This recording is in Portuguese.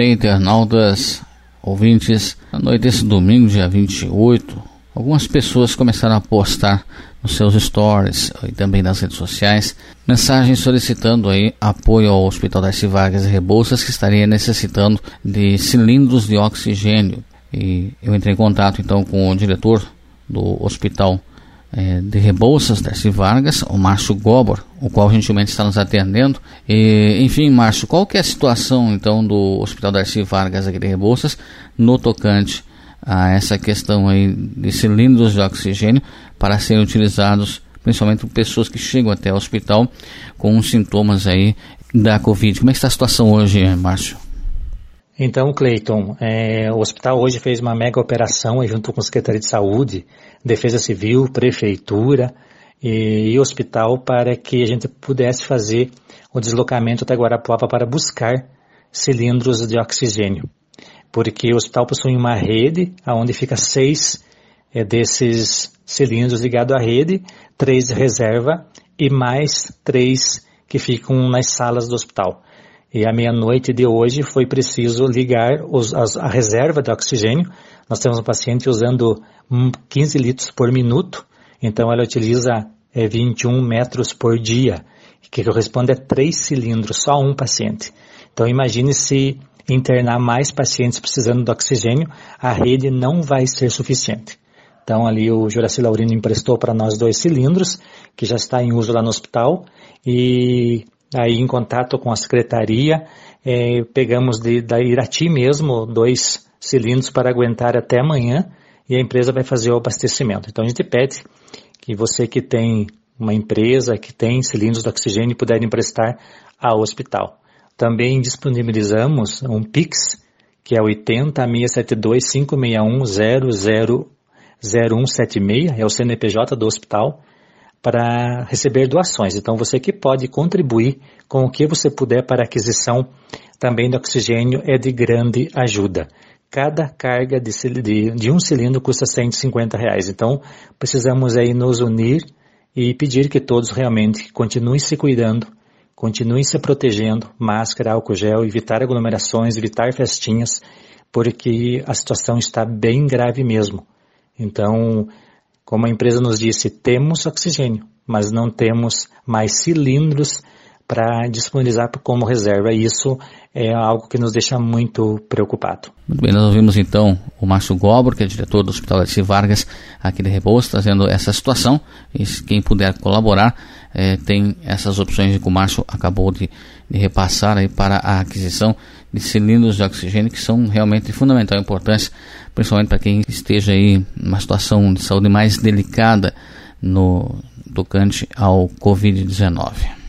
Bem, internautas, ouvintes, na noite desse domingo, dia 28, algumas pessoas começaram a postar nos seus stories e também nas redes sociais mensagens solicitando aí apoio ao Hospital Darcy Vargas e Rebouças que estaria necessitando de cilindros de oxigênio. E eu entrei em contato então com o diretor do Hospital é, de Rebouças, Darcy Vargas, o Márcio Gobor, o qual gentilmente está nos atendendo. E, enfim, Márcio, qual que é a situação então do Hospital Darcy Vargas aqui de Rebouças no tocante a essa questão aí de cilindros de oxigênio para serem utilizados principalmente por pessoas que chegam até o hospital com sintomas aí da Covid. Como é que está a situação hoje, Márcio? Então, Cleiton, é, o hospital hoje fez uma mega operação junto com a Secretaria de Saúde, Defesa Civil, Prefeitura e, e hospital para que a gente pudesse fazer o deslocamento até Guarapuava para buscar cilindros de oxigênio. Porque o hospital possui uma rede onde fica seis é, desses cilindros ligados à rede, três reserva e mais três que ficam nas salas do hospital. E à meia-noite de hoje foi preciso ligar os, as, a reserva de oxigênio. Nós temos um paciente usando 15 litros por minuto, então ela utiliza é, 21 metros por dia, que corresponde a três cilindros, só um paciente. Então imagine se internar mais pacientes precisando de oxigênio, a rede não vai ser suficiente. Então ali o Juraci Laurino emprestou para nós dois cilindros, que já está em uso lá no hospital, e aí em contato com a secretaria, é, pegamos de, da Irati mesmo dois cilindros para aguentar até amanhã e a empresa vai fazer o abastecimento. Então a gente pede que você que tem uma empresa que tem cilindros de oxigênio puder emprestar ao hospital. Também disponibilizamos um Pix, que é 80 672 561 0176, é o CNPJ do hospital para receber doações. Então, você que pode contribuir com o que você puder para a aquisição também do oxigênio é de grande ajuda. Cada carga de, de, de um cilindro custa 150 reais. Então, precisamos aí nos unir e pedir que todos realmente continuem se cuidando, continuem se protegendo, máscara, álcool gel, evitar aglomerações, evitar festinhas, porque a situação está bem grave mesmo. Então, como a empresa nos disse, temos oxigênio, mas não temos mais cilindros para disponibilizar como reserva. Isso é algo que nos deixa muito preocupado. Muito bem, nós ouvimos então o Márcio Gobro, que é diretor do Hospital de Vargas, aqui de Rebouças, trazendo essa situação. E quem puder colaborar, é, tem essas opções que o Márcio acabou de, de, repassar aí para a aquisição de cilindros de oxigênio, que são realmente de fundamental importância, principalmente para quem esteja aí numa situação de saúde mais delicada no tocante ao Covid-19.